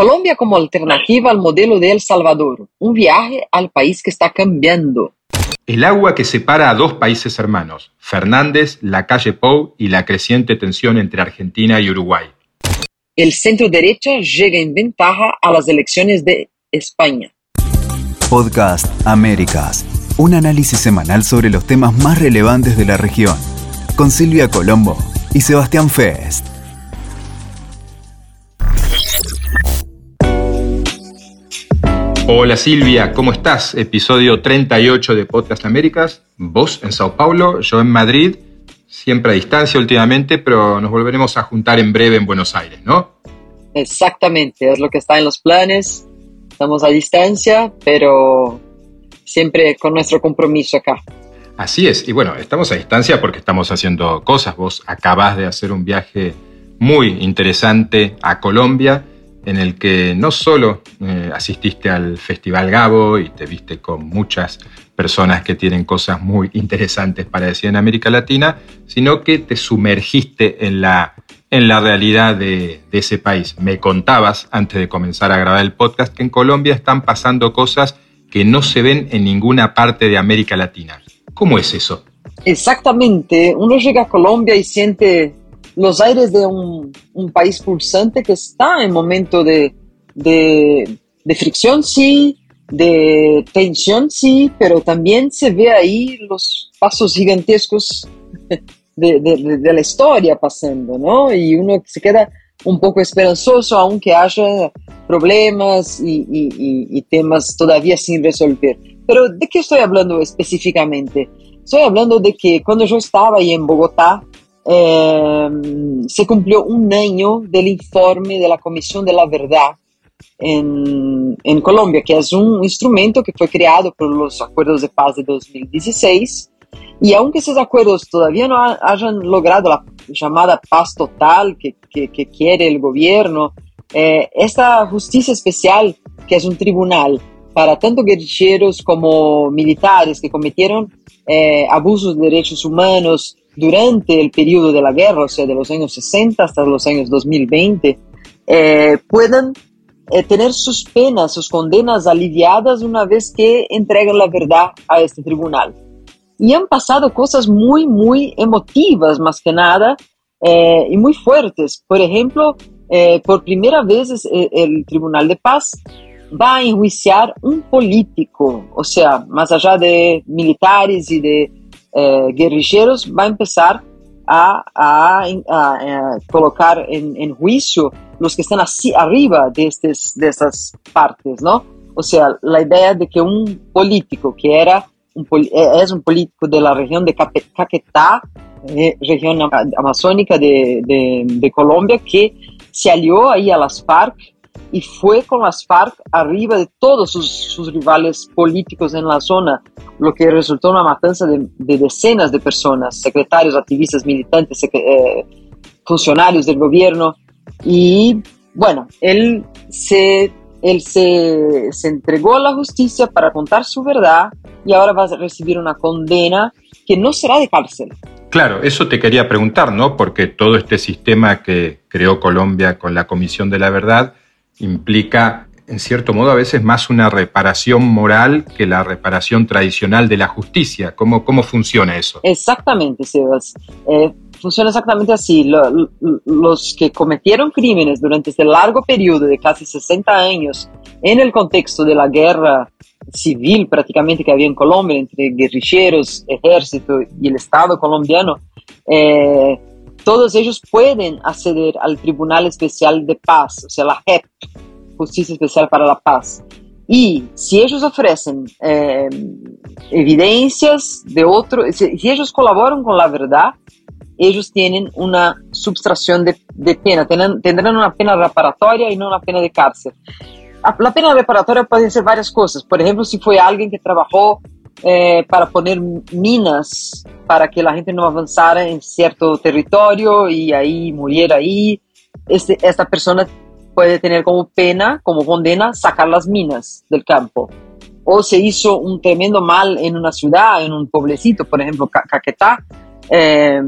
Colombia como alternativa al modelo de El Salvador, un viaje al país que está cambiando. El agua que separa a dos países hermanos, Fernández, la calle Pou y la creciente tensión entre Argentina y Uruguay. El centro derecha llega en ventaja a las elecciones de España. Podcast Américas, un análisis semanal sobre los temas más relevantes de la región, con Silvia Colombo y Sebastián Fest. Hola Silvia, ¿cómo estás? Episodio 38 de Podcast Américas. Vos en Sao Paulo, yo en Madrid, siempre a distancia últimamente, pero nos volveremos a juntar en breve en Buenos Aires, ¿no? Exactamente, es lo que está en los planes. Estamos a distancia, pero siempre con nuestro compromiso acá. Así es, y bueno, estamos a distancia porque estamos haciendo cosas. Vos acabás de hacer un viaje muy interesante a Colombia en el que no solo eh, asististe al Festival Gabo y te viste con muchas personas que tienen cosas muy interesantes para decir en América Latina, sino que te sumergiste en la, en la realidad de, de ese país. Me contabas antes de comenzar a grabar el podcast que en Colombia están pasando cosas que no se ven en ninguna parte de América Latina. ¿Cómo es eso? Exactamente. Uno llega a Colombia y siente los aires de un, país pulsante que está en momento de, de, fricción, sí, de tensión, sí, pero también se ve ahí los pasos gigantescos de, la historia pasando, ¿no? Y uno se queda un poco esperanzoso, aunque haya problemas y, y, y, temas todavía sin resolver. Pero ¿de qué estoy hablando específicamente? Estoy hablando de que cuando yo estaba ahí en Bogotá, eh, se cumplió un año del informe de la Comisión de la Verdad en, en, Colombia, que es un instrumento que fue creado por los acuerdos de paz de 2016. Y aunque esos acuerdos todavía no hayan logrado la llamada paz total que, que, que quiere el gobierno, eh, esta justicia especial, que es un tribunal para tanto guerrilleros como militares que cometieron eh, abusos de derechos humanos, durante el periodo de la guerra, o sea, de los años 60 hasta los años 2020, eh, puedan eh, tener sus penas, sus condenas aliviadas una vez que entregan la verdad a este tribunal. Y han pasado cosas muy, muy emotivas, más que nada, eh, y muy fuertes. Por ejemplo, eh, por primera vez el, el Tribunal de Paz va a enjuiciar un político, o sea, más allá de militares y de eh, guerrilleros va a empezar a, a, a colocar en, en, juicio los que están así arriba de, estes, de estas partes, ¿no? O sea, la idea de que un político que era eh, es un político de la región de Caquetá, eh, región amazónica de, de, de Colombia, que se alió ahí a las FARC y fue con las FARC arriba de todos sus, sus, rivales políticos en la zona, lo que resultó una matanza de, de decenas de personas, secretarios, activistas, militantes, eh, funcionarios del gobierno. Y bueno, él, se, él se, se entregó a la justicia para contar su verdad y ahora va a recibir una condena que no será de cárcel. Claro, eso te quería preguntar, ¿no? Porque todo este sistema que creó Colombia con la Comisión de la Verdad implica, en cierto modo, a veces más una reparación moral que la reparación tradicional de la justicia. ¿Cómo, cómo funciona eso? Exactamente, Sebas. Eh, funciona exactamente así. Lo, los que cometieron crímenes durante este largo periodo de casi 60 años en el contexto de la guerra civil prácticamente que había en Colombia entre guerrilleros, ejército y el Estado colombiano, eh, todos ellos pueden acceder al Tribunal Especial de Paz, o sea, la JEP, Justicia Especial para la Paz. Y si ellos ofrecen eh, evidencias de otro, si, ellos colaboran con la verdad, ellos tienen una subtracción de, pena, tendrán, tendrán, una pena reparatoria y no una pena de cárcel. La pena reparatoria puede ser varias cosas. Por ejemplo, si fue alguien que trabajó eh, para poner minas para que la gente no avanzara en cierto territorio y ahí muriera ahí. Este, esta persona puede tener como pena, como condena, sacar las minas del campo. O se hizo un tremendo mal en una ciudad, en un pueblecito, por ejemplo, Caquetá, eh,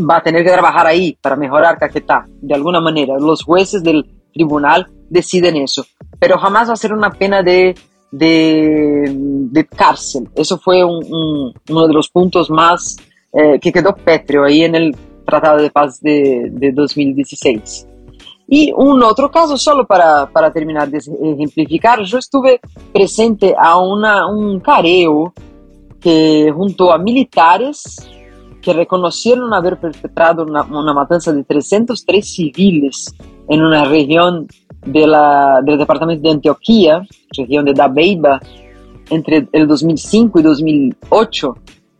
va a tener que trabajar ahí para mejorar Caquetá, de alguna manera. Los jueces del tribunal deciden eso. Pero jamás va a ser una pena de, de, cárcel. Eso fue uno de los puntos más eh, que quedó pétreo ahí en el Tratado de Paz de, de 2016. Y un otro caso, solo para, para, terminar de ejemplificar, yo estuve presente a una, un careo que junto a militares que reconocieron haber perpetrado una, una matanza de 303 civiles en una región de la, del departamento de Antioquía, región de Dabeiba, entre el 2005 y 2008,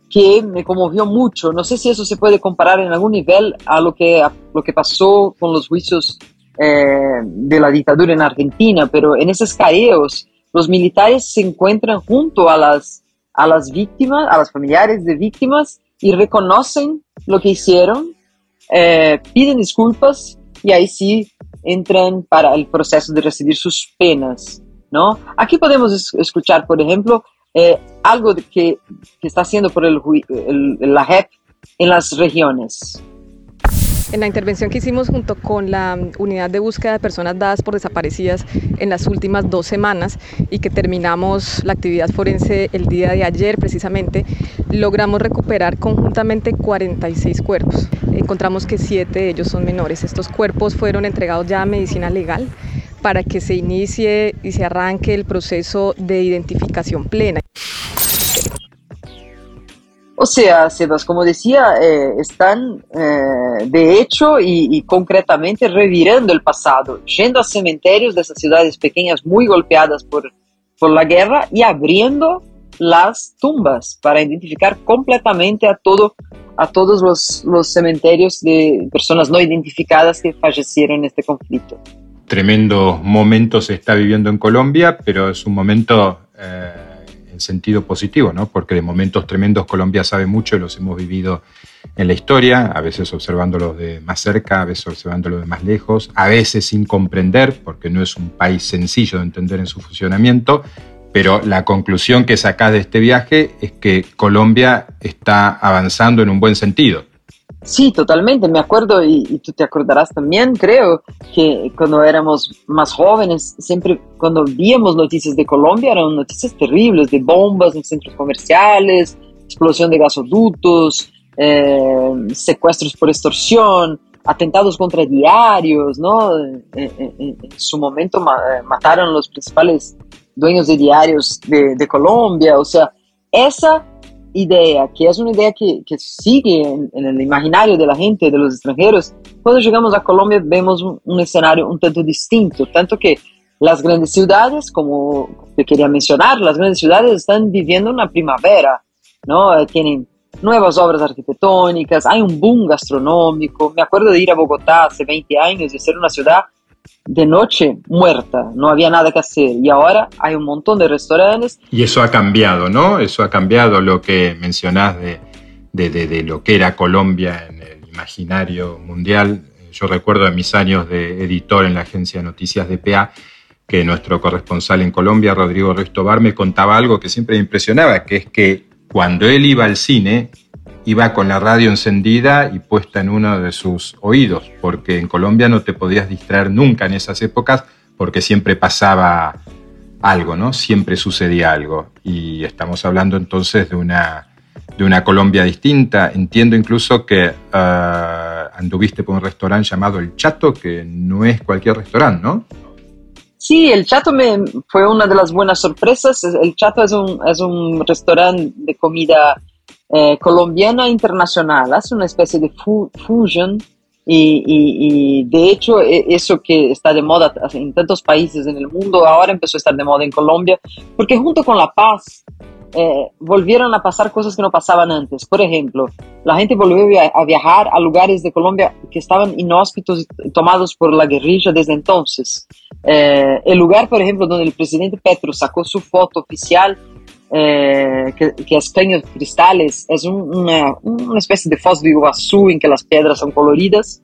que me conmovió mucho. No sé si eso se puede comparar en algún nivel a lo que, lo que pasó con los juicios eh, de la dictadura en Argentina, pero en esos caeos los militares se encuentran junto a las, a las víctimas, a los familiares de víctimas y reconocen lo que hicieron, eh, piden disculpas y ahí sí entran para el proceso de recibir sus penas, ¿no? Aquí podemos escuchar, por ejemplo, eh, algo que, que, está haciendo por el, la JEP en las regiones. En la intervención que hicimos junto con la unidad de búsqueda de personas dadas por desaparecidas en las últimas dos semanas y que terminamos la actividad forense el día de ayer precisamente, logramos recuperar conjuntamente 46 cuerpos. Encontramos que siete de ellos son menores. Estos cuerpos fueron entregados ya a medicina legal para que se inicie y se arranque el proceso de identificación plena. O sea, Sebas, como decía, eh, están eh, de hecho y, concretamente revirando el pasado, yendo a cementerios de esas ciudades pequeñas muy golpeadas por, por la guerra y abriendo las tumbas para identificar completamente a, todo, a todos los, los cementerios de personas no identificadas que fallecieron en este conflicto. Tremendo momento se está viviendo en Colombia, pero es un momento... Eh, sentido positivo, ¿no? porque de momentos tremendos Colombia sabe mucho y los hemos vivido en la historia, a veces observándolos de más cerca, a veces observándolos de más lejos, a veces sin comprender, porque no es un país sencillo de entender en su funcionamiento, pero la conclusión que sacás de este viaje es que Colombia está avanzando en un buen sentido. Sí, totalmente. Me acuerdo, y, tú te acordarás también, creo, que cuando éramos más jóvenes, siempre cuando víamos noticias de Colombia eran noticias terribles, de bombas en centros comerciales, explosión de gasoductos, eh, secuestros por extorsión, atentados contra diarios, ¿no? En, su momento mataron los principales dueños de diarios de, de Colombia, o sea, esa idea, que es una idea que, que sigue en, el imaginario de la gente, de los extranjeros, cuando llegamos a Colombia vemos un, escenario un tanto distinto, tanto que las grandes ciudades, como te quería mencionar, las grandes ciudades están viviendo una primavera, ¿no? Eh, tienen nuevas obras arquitectónicas, hay un boom gastronómico. Me acuerdo de ir a Bogotá hace 20 años y ser una ciudad de noche muerta, no había nada que hacer y ahora hay un montón de restaurantes. Y eso ha cambiado, ¿no? Eso ha cambiado lo que mencionás de, de, lo que era Colombia en el imaginario mundial. Yo recuerdo en mis años de editor en la agencia de noticias de PA que nuestro corresponsal en Colombia, Rodrigo Ristobar, me contaba algo que siempre me impresionaba, que es que cuando él iba al cine, iba con la radio encendida y puesta en uno de sus oídos, porque en Colombia no te podías distraer nunca en esas épocas porque siempre pasaba algo, ¿no? Siempre sucedía algo. Y estamos hablando entonces de una, de una Colombia distinta. Entiendo incluso que ah, anduviste por un restaurante llamado El Chato, que no es cualquier restaurante, ¿no? Sí, el Chato me fue una de las buenas sorpresas. El Chato es un, es un restaurante de comida eh, colombiana internacional, hace una especie de fusion y, de hecho e, eso que está de moda en tantos países en el mundo ahora empezó a estar de moda en Colombia porque junto con la paz eh, volvieron a pasar cosas que no pasaban antes. Por ejemplo, la gente volvió a, viajar a lugares de Colombia que estaban inhóspitos tomados por la guerrilla desde entonces. Eh, el lugar, por ejemplo, donde el presidente Petro sacó su foto oficial eh, que, que, es Caños Cristales, es una, una, especie de Foz de Iguazú en que las piedras son coloridas.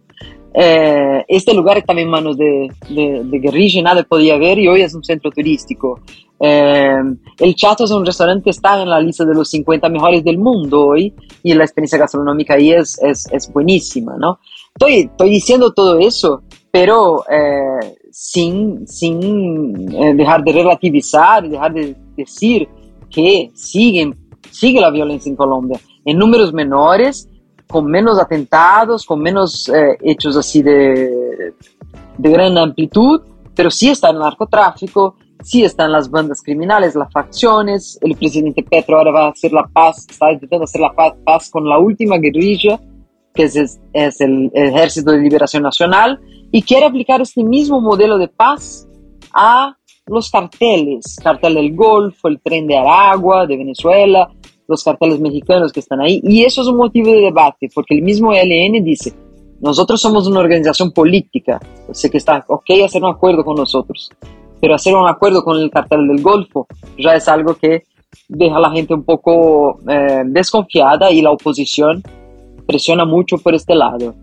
Eh, este lugar estaba en manos de, de, de, guerrilla, nada podía ver y hoy es un centro turístico. Eh, el Chato es un restaurante que está en la lista de los 50 mejores del mundo hoy y la experiencia gastronómica ahí es, es, es buenísima, ¿no? Estoy, estoy diciendo todo eso, pero sin, sin eh, dejar de relativizar dejar de decir que siguen, sigue la violencia en Colombia, en números menores, con menos atentados, con menos eh, hechos así de, de gran amplitud, pero sí está el narcotráfico, sí están las bandas criminales, las facciones, el presidente Petro ahora va a hacer la paz, está intentando hacer la paz, con la última guerrilla, que es, es, el Ejército de Liberación Nacional, y quiere aplicar este mismo modelo de paz a los carteles, cartel del Golfo, el tren de Aragua, de Venezuela, los carteles mexicanos que están ahí. Y eso es un motivo de debate, porque el mismo ELN dice, nosotros somos una organización política, sé que está ok hacer un acuerdo con nosotros, pero hacer un acuerdo con el cartel del Golfo ya es algo que deja a la gente un poco eh, desconfiada y la oposición presiona mucho por este lado.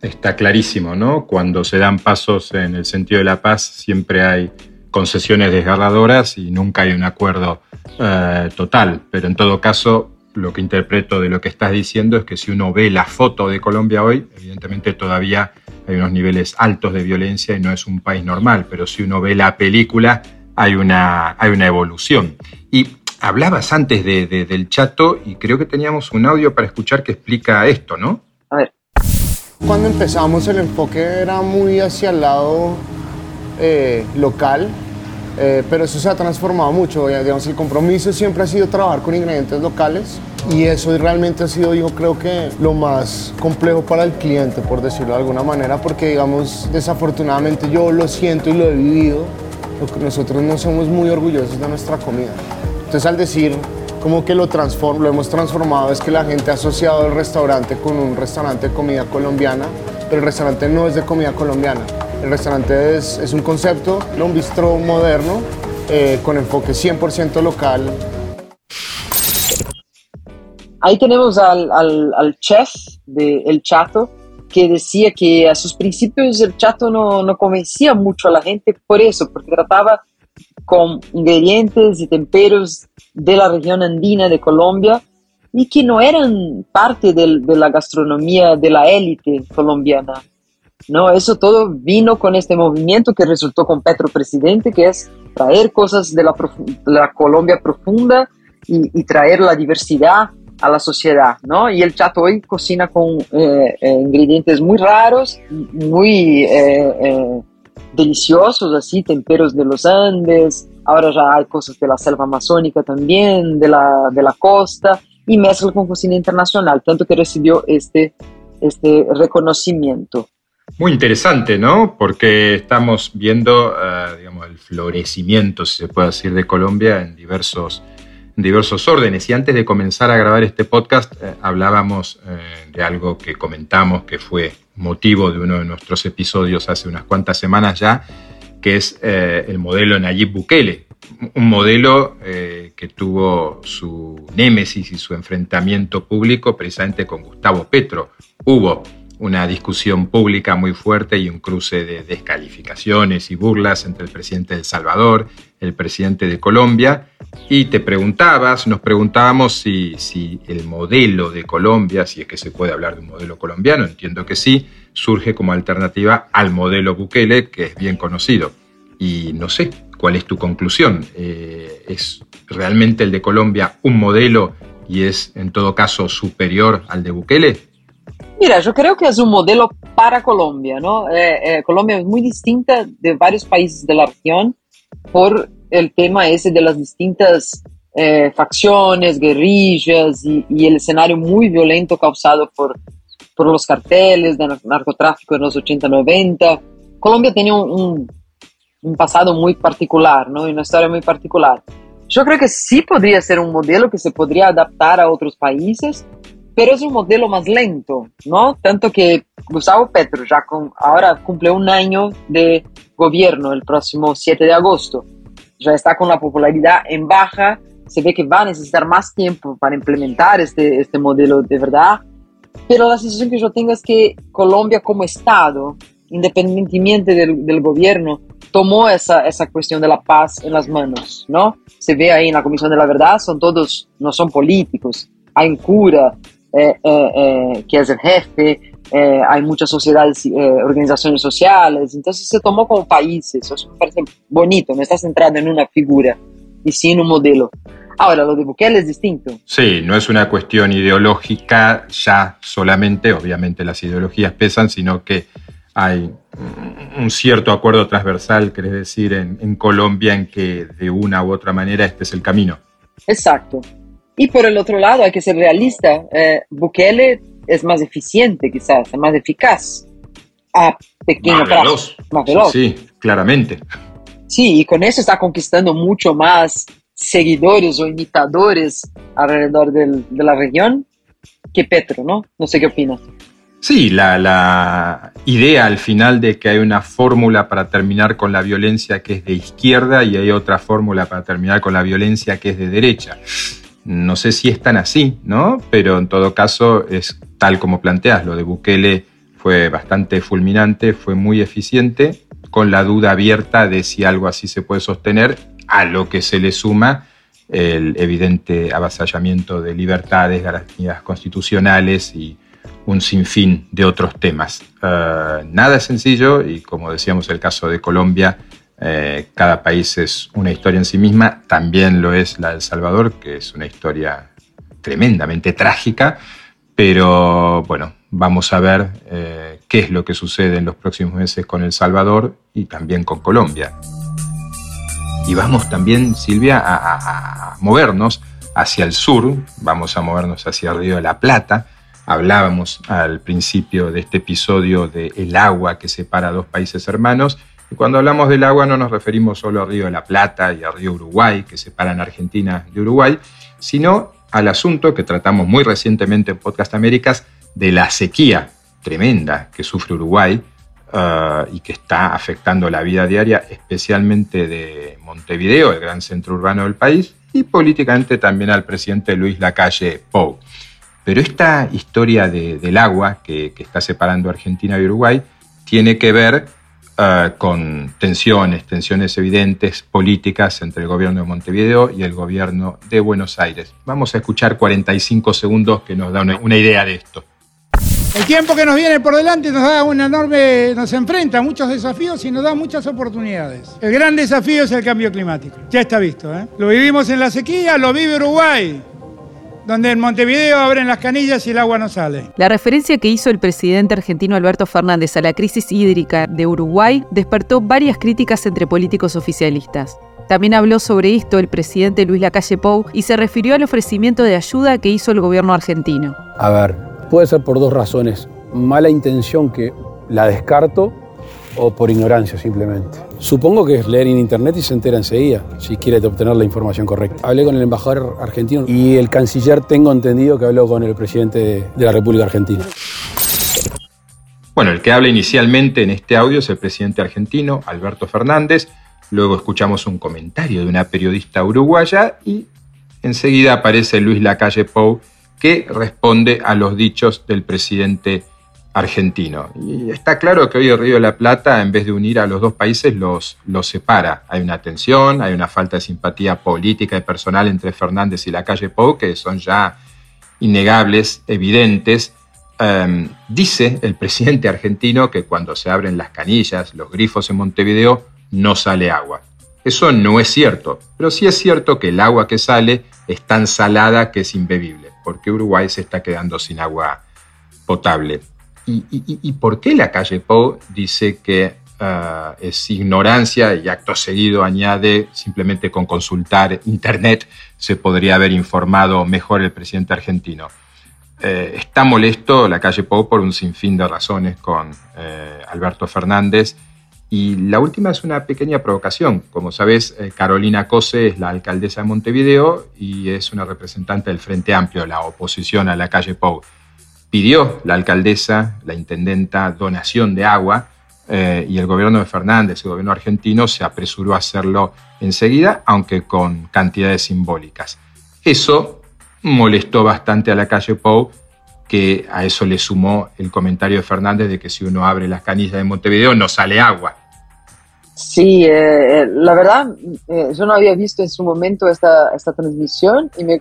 Está clarísimo, ¿no? Cuando se dan pasos en el sentido de la paz, siempre hay concesiones desgarradoras y nunca hay un acuerdo eh, total. Pero en todo caso, lo que interpreto de lo que estás diciendo es que si uno ve la foto de Colombia hoy, evidentemente todavía hay unos niveles altos de violencia y no es un país normal, pero si uno ve la película, hay una, hay una evolución. Y hablabas antes de, del chato y creo que teníamos un audio para escuchar que explica esto, ¿no? A ver. Cuando empezamos el enfoque era muy hacia el lado eh, local, eh, pero eso se ha transformado mucho. Digamos, el compromiso siempre ha sido trabajar con ingredientes locales y eso realmente ha sido, yo creo que, lo más complejo para el cliente, por decirlo de alguna manera, porque, digamos, desafortunadamente yo lo siento y lo he vivido. Nosotros no somos muy orgullosos de nuestra comida. Entonces, al decir como que lo, lo hemos transformado, es que la gente ha asociado el restaurante con un restaurante de comida colombiana, pero el restaurante no es de comida colombiana el restaurante es, es un concepto, un bistro moderno eh, con enfoque 100% local. Ahí tenemos al, al, al chef de El Chato que decía que a sus principios el Chato no, no convencía mucho a la gente por eso, porque trataba con ingredientes y temperos de la región andina de Colombia y que no eran parte de, de la gastronomía de la élite colombiana. No, eso todo vino con este movimiento que resultó con Petro presidente, que es traer cosas de la, Colombia profunda y, traer la diversidad a la sociedad, ¿no? Y el chato hoy cocina con eh, eh, ingredientes muy raros, muy eh, deliciosos, así, temperos de los Andes, ahora ya hay cosas de la selva amazónica también, de la, de la costa, y mezcla con cocina internacional, tanto que recibió este, este reconocimiento. Muy interesante, ¿no? Porque estamos viendo, eh, digamos, el florecimiento, si se puede decir, de Colombia en diversos, diversos órdenes. Y antes de comenzar a grabar este podcast, eh, hablábamos eh, de algo que comentamos que fue motivo de uno de nuestros episodios hace unas cuantas semanas ya, que es el modelo Nayib Bukele. Un modelo que tuvo su némesis y su enfrentamiento público precisamente con Gustavo Petro. Hubo una discusión pública muy fuerte y un cruce de descalificaciones y burlas entre el presidente de El Salvador, el presidente de Colombia, y te preguntabas, nos preguntábamos si, si el modelo de Colombia, si es que se puede hablar de un modelo colombiano, entiendo que sí, surge como alternativa al modelo Bukele, que es bien conocido. Y no sé, ¿cuál es tu conclusión? Eh, ¿Es realmente el de Colombia un modelo y es en todo caso superior al de Bukele? Mira, yo creo que es un modelo para Colombia, ¿no? Eh, eh, Colombia es muy distinta de varios países de la región por el tema ese de las distintas eh, facciones, guerrillas y, el escenario muy violento causado por, por los carteles de narcotráfico en los 80-90. Colombia tenía un, un, pasado muy particular, ¿no? Y una historia muy particular. Yo creo que sí podría ser un modelo que se podría adaptar a otros países, pero es un modelo más lento, ¿no? Tanto que Gustavo Petro ya con, ahora cumple un año de gobierno el próximo 7 de agosto, ya está con la popularidad en baja, se ve que va a necesitar más tiempo para implementar este, este modelo de verdad, pero la sensación que yo tengo es que Colombia como Estado, independientemente del, del gobierno, tomó esa, esa cuestión de la paz en las manos, ¿no? Se ve ahí en la Comisión de la Verdad, son todos, no son políticos, hay un cura, eh, eh, eh, que es el jefe, eh, hay muchas sociedades, eh, organizaciones sociales, entonces se tomó como países, eso me parece bonito, no está centrado en una figura y sí en un modelo. Ahora, lo de Bukele es distinto. Sí, no es una cuestión ideológica ya solamente, obviamente las ideologías pesan, sino que hay un cierto acuerdo transversal, querés decir, en, Colombia en que de una u otra manera este es el camino. Exacto. Y por el otro lado, hay que ser realista. Eh, Bukele es más eficiente, quizás, es más eficaz a pequeño más Veloz. Más veloz. Sí, claramente. Sí, y con eso está conquistando mucho más seguidores o imitadores alrededor del, de la región que Petro, ¿no? No sé qué opinas. Sí, la, idea al final de que hay una fórmula para terminar con la violencia que es de izquierda y hay otra fórmula para terminar con la violencia que es de derecha. No sé si es tan así, ¿no? Pero en todo caso es tal como planteas, lo de Bukele fue bastante fulminante, fue muy eficiente, con la duda abierta de si algo así se puede sostener, a lo que se le suma el evidente avasallamiento de libertades, garantías constitucionales y un sinfín de otros temas. Eh, nada sencillo y como decíamos el caso de Colombia, eh, cada país es una historia en sí misma, también lo es la de El Salvador, que es una historia tremendamente trágica, pero bueno, vamos a ver eh, qué es lo que sucede en los próximos meses con El Salvador y también con Colombia. Y vamos también, Silvia, a, movernos hacia el sur, vamos a movernos hacia el Río de la Plata, Hablábamos al principio de este episodio del el agua que separa dos países hermanos. Y cuando hablamos del agua no nos referimos solo al Río de la Plata y al Río Uruguay, que separan Argentina de Uruguay, sino al asunto que tratamos muy recientemente en Podcast Américas de la sequía tremenda que sufre Uruguay uh, y que está afectando la vida diaria, especialmente de Montevideo, el gran centro urbano del país, y políticamente también al presidente Luis Lacalle Pou. Pero esta historia del agua que, está separando Argentina y Uruguay tiene que ver eh, con tensiones, tensiones evidentes políticas entre el gobierno de Montevideo y el gobierno de Buenos Aires. Vamos a escuchar 45 segundos que nos da una, idea de esto. El tiempo que nos viene por delante nos da una enorme, nos enfrenta a muchos desafíos y nos da muchas oportunidades. El gran desafío es el cambio climático. Ya está visto, ¿eh? Lo vivimos en la sequía, lo vive Uruguay donde en Montevideo abren las canillas y el agua no sale. La referencia que hizo el presidente argentino Alberto Fernández a la crisis hídrica de Uruguay despertó varias críticas entre políticos oficialistas. También habló sobre esto el presidente Luis Lacalle Pou y se refirió al ofrecimiento de ayuda que hizo el gobierno argentino. A ver, puede ser por dos razones. Mala intención que la descarto o por ignorancia simplemente. Supongo que es leer en internet y se entera enseguida, si quiere obtener la información correcta. Hablé con el embajador argentino y el canciller tengo entendido que habló con el presidente de la República Argentina. Bueno, el que habla inicialmente en este audio es el presidente argentino, Alberto Fernández. Luego escuchamos un comentario de una periodista uruguaya y enseguida aparece Luis Lacalle Pou, que responde a los dichos del presidente argentino. Y está claro que hoy el Río de la Plata, en vez de unir a los dos países, los, los separa. Hay una tensión, hay una falta de simpatía política y personal entre Fernández y la calle Pou, que son ya innegables, evidentes. Em, dice el presidente argentino que cuando se abren las canillas, los grifos en Montevideo, no sale agua. Eso no es cierto, pero sí es cierto que el agua que sale es tan salada que es imbebible, porque Uruguay se está quedando sin agua potable. ¿Y, por qué la calle Pou dice que ah, es ignorancia y acto seguido añade simplemente con consultar Internet se podría haber informado mejor el presidente argentino? Eh, está molesto la calle Pou por un sinfín de razones con eh, Alberto Fernández. Y la última es una pequeña provocación. Como sabes, eh, Carolina Cose es la alcaldesa de Montevideo y es una representante del Frente Amplio, la oposición a la calle Pou pidió la alcaldesa, la intendenta, donación de agua eh, y el gobierno de Fernández, el gobierno argentino, se apresuró a hacerlo enseguida, aunque con cantidades simbólicas. Eso molestó bastante a la calle Pou, que a eso le sumó el comentario de Fernández de que si uno abre las canillas de Montevideo no sale agua. Sí, eh, eh, la verdad, eh, yo no había visto en su momento esta, esta transmisión y me,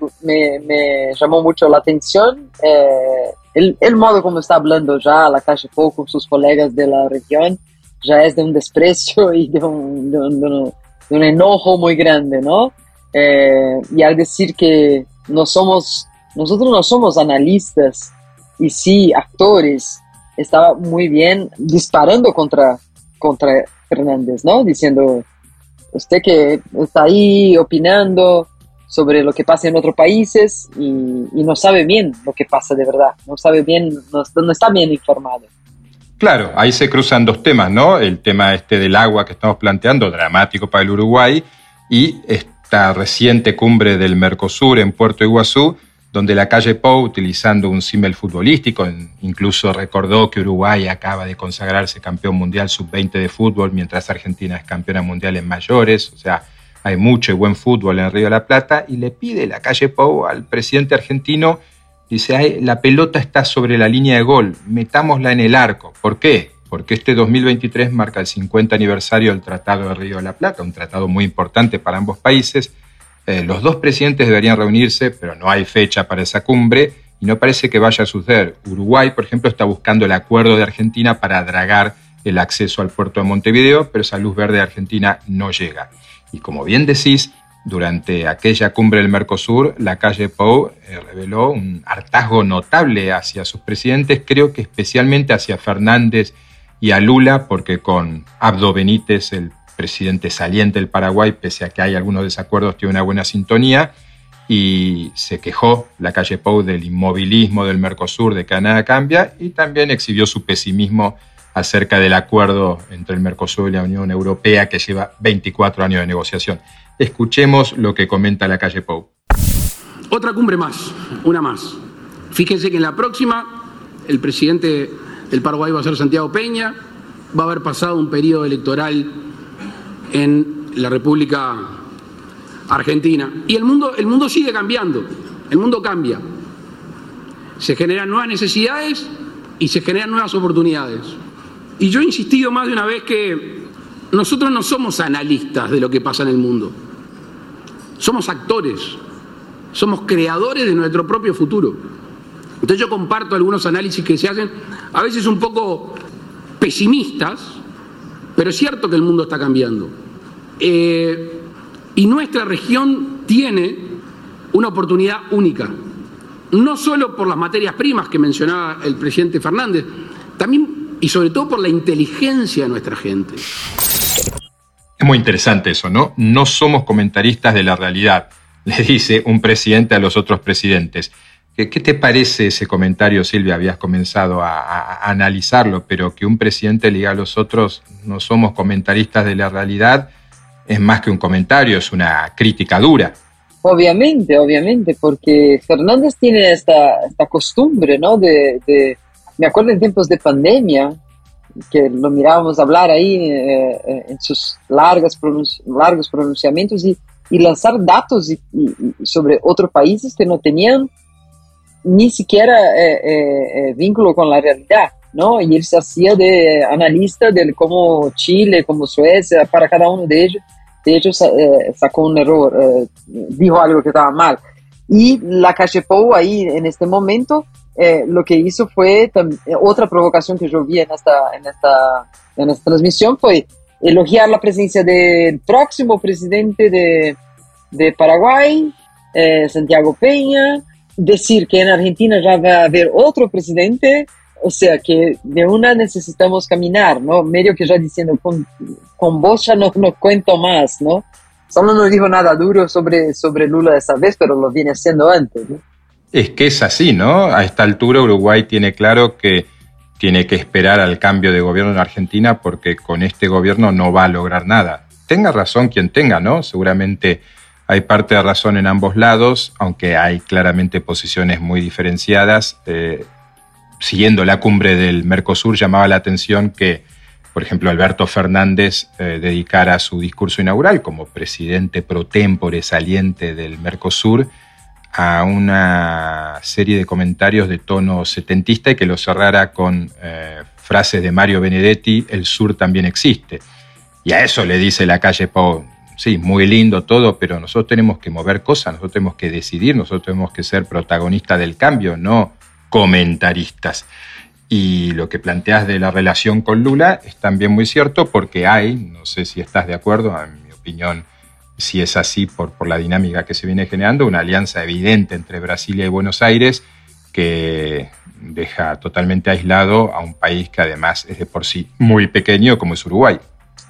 llamó mucho la atención el, modo como está hablando ya la calle Pou con sus colegas de la región, ya es de un desprecio y de un, de un, de un, enojo muy grande, ¿no? y al decir que no somos, nosotros no somos analistas y sí actores, estaba muy bien disparando contra, contra Fernández, ¿no? Diciendo, usted que está ahí opinando sobre lo que pasa en otros países y, no sabe bien lo que pasa de verdad, no sabe bien, no, está bien informado. Claro, ahí se cruzan dos temas, ¿no? El tema este del agua que estamos planteando, dramático para el Uruguay, y esta reciente cumbre del Mercosur en Puerto Iguazú, donde la calle Pou, utilizando un símbolo futbolístico, incluso recordó que Uruguay acaba de consagrarse campeón mundial sub-20 de fútbol, mientras Argentina es campeona mundial en mayores, o sea, hay mucho y buen fútbol en Río de la Plata, y le pide la calle Pou al presidente argentino, dice, la pelota está sobre la línea de gol, metámosla en el arco. ¿Por qué? Porque este 2023 marca el 50 aniversario del Tratado de Río de la Plata, un tratado muy importante para ambos países, eh, los dos presidentes deberían reunirse, pero no hay fecha para esa cumbre y no parece que vaya a suceder. Uruguay, por ejemplo, está buscando el acuerdo de Argentina para dragar el acceso al puerto de Montevideo, pero esa luz verde de Argentina no llega. Y como bien decís, durante aquella cumbre del Mercosur, la calle Pou eh, reveló un hartazgo notable hacia sus presidentes, creo que especialmente hacia Fernández y a Lula, porque con Abdo Benítez, el presidente saliente del Paraguay, pese a que hay algunos desacuerdos, tiene una buena sintonía y se quejó la calle Pou del inmovilismo del Mercosur, de que nada cambia, y también exhibió su pesimismo acerca del acuerdo entre el Mercosur y la Unión Europea que lleva 24 años de negociación. Escuchemos lo que comenta la calle Pou. Otra cumbre más, una más. Fíjense que en la próxima el presidente del Paraguay va a ser Santiago Peña, va a haber pasado un periodo electoral en la República Argentina. Y el mundo, el mundo sigue cambiando, el mundo cambia. Se generan nuevas necesidades y se generan nuevas oportunidades. Y yo he insistido más de una vez que nosotros no somos analistas de lo que pasa en el mundo. Somos actores, somos creadores de nuestro propio futuro. Entonces yo comparto algunos análisis que se hacen, a veces un poco pesimistas, pero es cierto que el mundo está cambiando. Eh, y nuestra región tiene una oportunidad única, no solo por las materias primas que mencionaba el presidente Fernández, también y sobre todo por la inteligencia de nuestra gente. Es muy interesante eso, ¿no? No somos comentaristas de la realidad, le dice un presidente a los otros presidentes. ¿Qué, te parece ese comentario, Silvia? Habías comenzado a, analizarlo, pero que un presidente le diga a los otros, no somos comentaristas de la realidad, es más que un comentario, es una crítica dura. Obviamente, obviamente, porque Fernández tiene esta, esta costumbre, ¿no? De, me acuerdo en tiempos de pandemia, que lo mirábamos hablar ahí eh, eh, en sus largas largos pronunciamientos y, y lanzar datos sobre otros países que no tenían ni siquiera eh, eh, eh, vínculo con la realidad, ¿no? Y él se hacía de analista de cómo Chile, como Suecia, para cada uno de ellos, de ellos sacó un error, dijo algo que estaba mal. Y la calle Pou ahí en este momento lo que hizo fue otra provocación que yo vi en esta, en esta, en esta transmisión fue elogiar la presencia del próximo presidente de, de Paraguay, Santiago Peña, decir que en Argentina ya va a haber otro presidente, o sea que de una necesitamos caminar, ¿no? Medio que ya diciendo, con, con vos ya no, no cuento más, ¿no? Solo no dijo nada duro sobre, sobre Lula esa vez, pero lo viene haciendo antes, ¿no? Es que es así, ¿no? A esta altura Uruguay tiene claro que tiene que esperar al cambio de gobierno en Argentina porque con este gobierno no va a lograr nada. Tenga razón quien tenga, ¿no? Seguramente hay parte de razón en ambos lados, aunque hay claramente posiciones muy diferenciadas. Eh, siguiendo la cumbre del Mercosur, llamaba la atención que, por ejemplo, Alberto Fernández eh, dedicara su discurso inaugural como presidente pro tempore saliente del Mercosur a una serie de comentarios de tono setentista y que lo cerrara con eh, frases de Mario Benedetti, el sur también existe. Y a eso le dice la calle Pau, sí, muy lindo todo, pero nosotros tenemos que mover cosas, nosotros tenemos que decidir, nosotros tenemos que ser protagonistas del cambio, no comentaristas. Y lo que planteas de la relación con Lula es también muy cierto porque hay, no sé si estás de acuerdo, en mi opinión, si es así por, por la dinámica que se viene generando, una alianza evidente entre Brasilia y Buenos Aires que deja totalmente aislado a un país que además es de por sí muy pequeño como es Uruguay.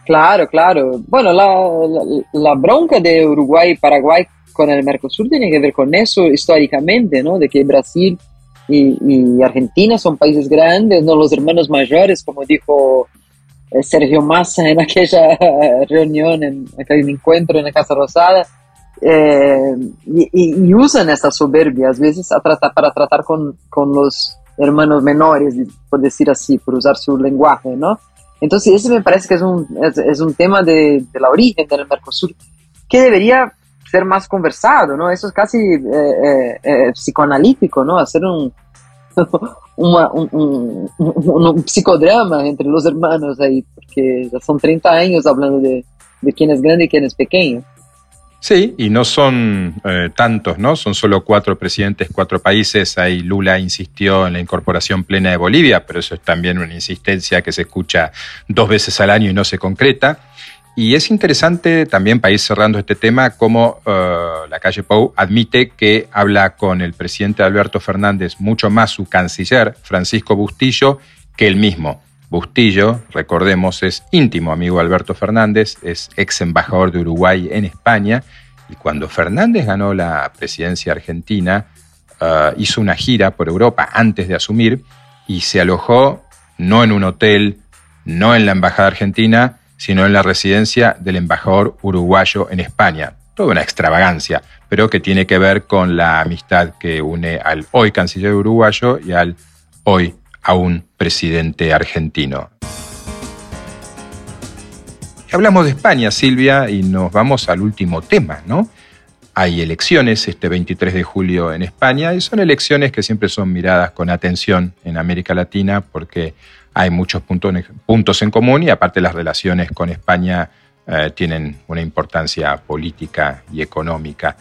Claro, claro. Bueno, la, bronca de Uruguay y Paraguay con el Mercosur tiene que ver con eso históricamente, ¿no? De que Brasil y, Argentina son países grandes, no los hermanos mayores, como dijo eh, Sergio Massa en aquella reunión, en aquel encuentro en la Casa Rosada, eh, y, usan esa soberbia a veces para tratar con, con los hermanos menores, por decir así, por usar su lenguaje, ¿no? Entonces, ese me parece que es un, es, un tema de, de, la origen del Mercosur. Que debería ser más conversado, ¿no? Eso es casi eh, eh, eh, psicoanalítico, ¿no? Hacer un, un, un, psicodrama entre los hermanos ahí, porque ya son 30 años hablando de, de quién es grande y quién es pequeño. Sí, y no son eh, tantos, ¿no? Son solo cuatro presidentes, cuatro países. Ahí Lula insistió en la incorporación plena de Bolivia, pero eso es también una insistencia que se escucha dos veces al año y no se concreta. Y es interesante también, para ir cerrando este tema, cómo eh, la calle Pou admite que habla con el presidente Alberto Fernández mucho más su canciller, Francisco Bustillo, que él mismo. Bustillo, recordemos, es íntimo amigo Alberto Fernández, es ex embajador de Uruguay en España, y cuando Fernández ganó la presidencia argentina, uh, hizo una gira por Europa antes de asumir y se alojó no en un hotel, no en la embajada argentina, sino en la residencia del embajador uruguayo en España. Toda una extravagancia, pero que tiene que ver con la amistad que une al hoy canciller uruguayo y al hoy a un presidente argentino. Hablamos de España, Silvia, y nos vamos al último tema, ¿no? Hay elecciones este 23 de julio en España y son elecciones que siempre son miradas con atención en América Latina porque hay muchos puntos, en común y aparte las relaciones con España eh, tienen una importancia política y económica.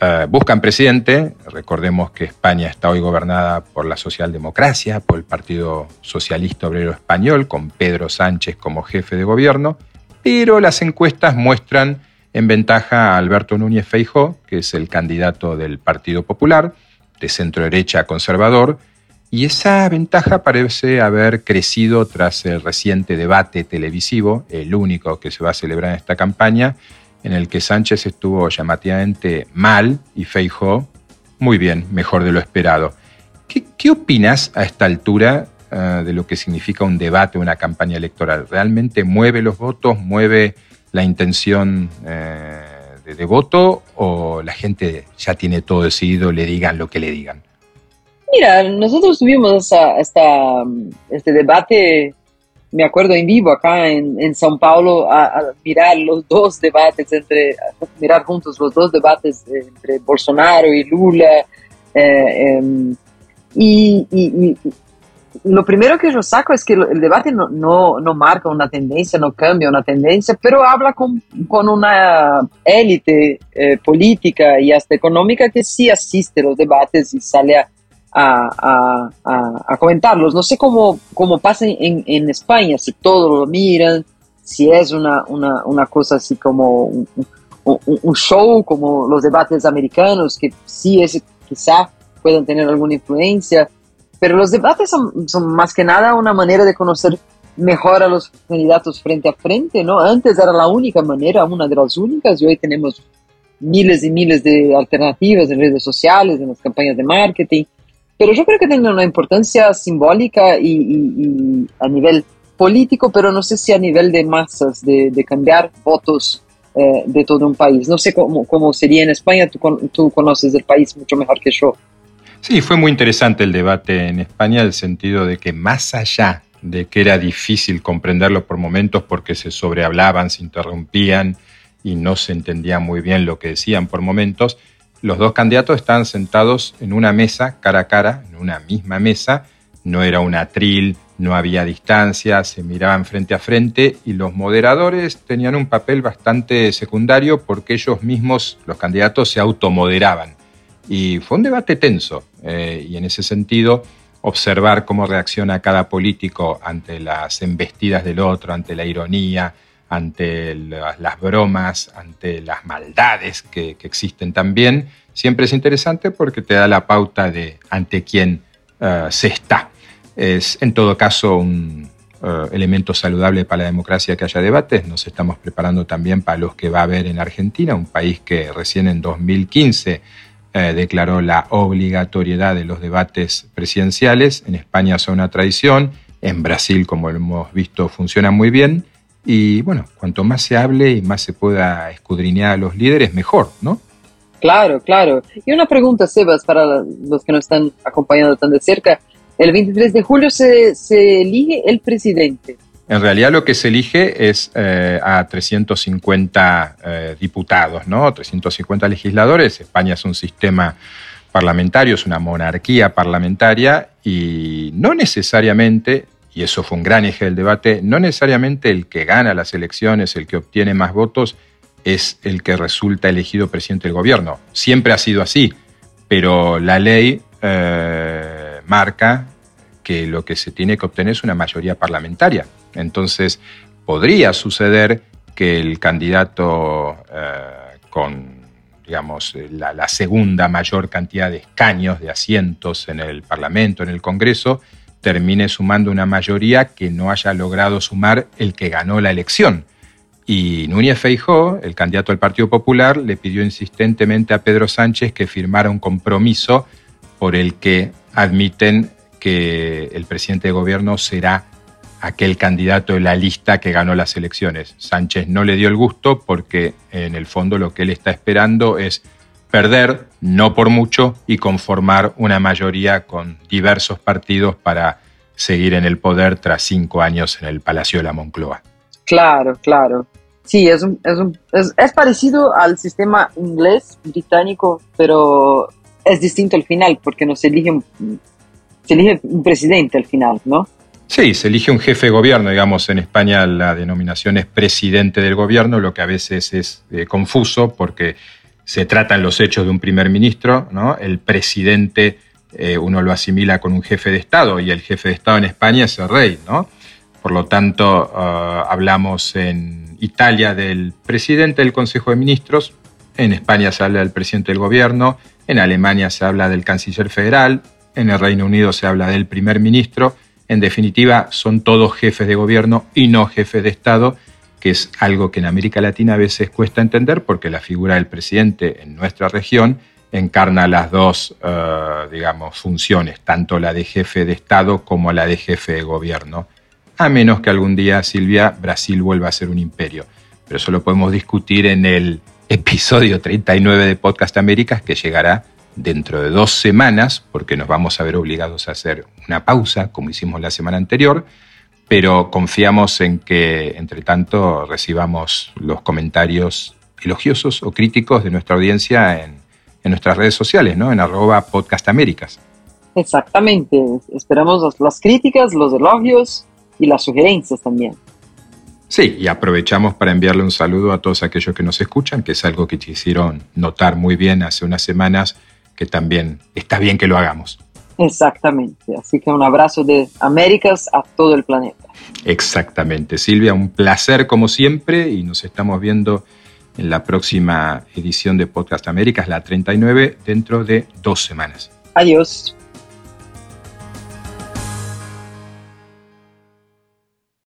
Eh, buscan presidente. Recordemos que España está hoy gobernada por la socialdemocracia, por el Partido Socialista Obrero Español, con Pedro Sánchez como jefe de gobierno, pero las encuestas muestran en ventaja a Alberto Núñez Feijó, que es el candidato del Partido Popular, de centro derecha conservador, y esa ventaja parece haber crecido tras el reciente debate televisivo, el único que se va a celebrar en esta campaña, en el que Sánchez estuvo llamativamente mal y Feijó muy bien, mejor de lo esperado. ¿Qué, opinas a esta altura eh, de lo que significa un debate, una campaña electoral? ¿Realmente mueve los votos, mueve la intención eh, de, voto o la gente ya tiene todo decidido, le digan lo que le digan? Mira, nosotros tuvimos este debate me acuerdo en vivo acá en, en São Paulo a, mirar los dos debates entre, mirar juntos los dos debates entre Bolsonaro y Lula. Eh, em, y, lo primero que yo saco es que el debate no, no, no, marca una tendencia, no cambia una tendencia, pero habla con, con una élite eh, política y hasta económica que sí asiste a los debates y sale a a, a, comentarlos. No sé cómo, cómo pasa en, en, España, si todos lo miran, si es una, una, una cosa así como un, un, show, como los debates americanos, que sí es, quizá puedan tener alguna influencia, pero los debates son, son más que nada una manera de conocer mejor a los candidatos frente a frente, ¿no? Antes era la única manera, una de las únicas, y hoy tenemos miles y miles de alternativas en redes sociales, en las campañas de marketing. Pero yo creo que tiene una importancia simbólica y, a nivel político, pero no sé si a nivel de masas, de, cambiar votos eh, de todo un país. No sé cómo, cómo sería en España, tú, tú, conoces el país mucho mejor que yo. Sí, fue muy interesante el debate en España, en el sentido de que más allá de que era difícil comprenderlo por momentos porque se sobrehablaban, se interrumpían y no se entendía muy bien lo que decían por momentos, los dos candidatos estaban sentados en una mesa, cara a cara, en una misma mesa, no era un atril, no había distancia, se miraban frente a frente y los moderadores tenían un papel bastante secundario porque ellos mismos, los candidatos, se automoderaban. Y fue un debate tenso eh, y en ese sentido observar cómo reacciona cada político ante las embestidas del otro, ante la ironía, ante las bromas, ante las maldades que, existen también, siempre es interesante porque te da la pauta de ante quién eh, se está. Es en todo caso un eh, elemento saludable para la democracia que haya debates. Nos estamos preparando también para los que va a haber en Argentina, un país que recién en 2015 eh, declaró la obligatoriedad de los debates presidenciales. En España son una tradición, en Brasil, como hemos visto, funciona muy bien. Y bueno, cuanto más se hable y más se pueda escudriñar a los líderes, mejor, ¿no? Claro, claro. Y una pregunta, Sebas, para los que nos están acompañando tan de cerca. El 23 de julio se, se elige el presidente. En realidad lo que se elige es eh, a 350 eh, diputados, ¿no? 350 legisladores. España es un sistema parlamentario, es una monarquía parlamentaria y no necesariamente, y eso fue un gran eje del debate, no necesariamente el que gana las elecciones, el que obtiene más votos, es el que resulta elegido presidente del gobierno. Siempre ha sido así, pero la ley eh, marca que lo que se tiene que obtener es una mayoría parlamentaria. Entonces, podría suceder que el candidato eh, con digamos, la, segunda mayor cantidad de escaños, de asientos en el Parlamento, en el Congreso, termine sumando una mayoría que no haya logrado sumar el que ganó la elección. Y Núñez Feijó, el candidato del Partido Popular, le pidió insistentemente a Pedro Sánchez que firmara un compromiso por el que admiten que el presidente de gobierno será aquel candidato de la lista que ganó las elecciones. Sánchez no le dio el gusto porque en el fondo lo que él está esperando es perder, no por mucho, y conformar una mayoría con diversos partidos para seguir en el poder tras cinco años en el Palacio de la Moncloa. Claro, claro. Sí, es, es, es parecido al sistema inglés, británico, pero es distinto al final porque no se elige, se elige un presidente al final, ¿no? Sí, se elige un jefe de gobierno, digamos, en España la denominación es presidente del gobierno, lo que a veces es eh, confuso porque se tratan los hechos de un primer ministro, ¿no? El presidente eh, uno lo asimila con un jefe de Estado y el jefe de Estado en España es el rey, ¿no? Por lo tanto, ah, hablamos en Italia del presidente del Consejo de Ministros, en España se habla del presidente del gobierno, en Alemania se habla del canciller federal, en el Reino Unido se habla del primer ministro, en definitiva, son todos jefes de gobierno y no jefes de Estado, que es algo que en América Latina a veces cuesta entender porque la figura del presidente en nuestra región encarna las dos, eh, digamos, funciones, tanto la de jefe de Estado como la de jefe de gobierno, a menos que algún día, Silvia, Brasil vuelva a ser un imperio. Pero eso lo podemos discutir en el episodio 39 de Podcast Américas que llegará dentro de dos semanas, porque nos vamos a ver obligados a hacer una pausa, como hicimos la semana anterior, pero confiamos en que, entre tanto, recibamos los comentarios elogiosos o críticos de nuestra audiencia en, nuestras redes sociales, ¿no? En arroba podcastaméricas. Exactamente. Esperamos las críticas, los elogios y las sugerencias también. Sí, y aprovechamos para enviarle un saludo a todos aquellos que nos escuchan, que es algo que te hicieron notar muy bien hace unas semanas que también está bien que lo hagamos. Exactamente, así que un abrazo de Américas a todo el planeta. Exactamente, Silvia, un placer como siempre y nos estamos viendo en la próxima edición de Podcast Américas, la 39, dentro de dos semanas. Adiós.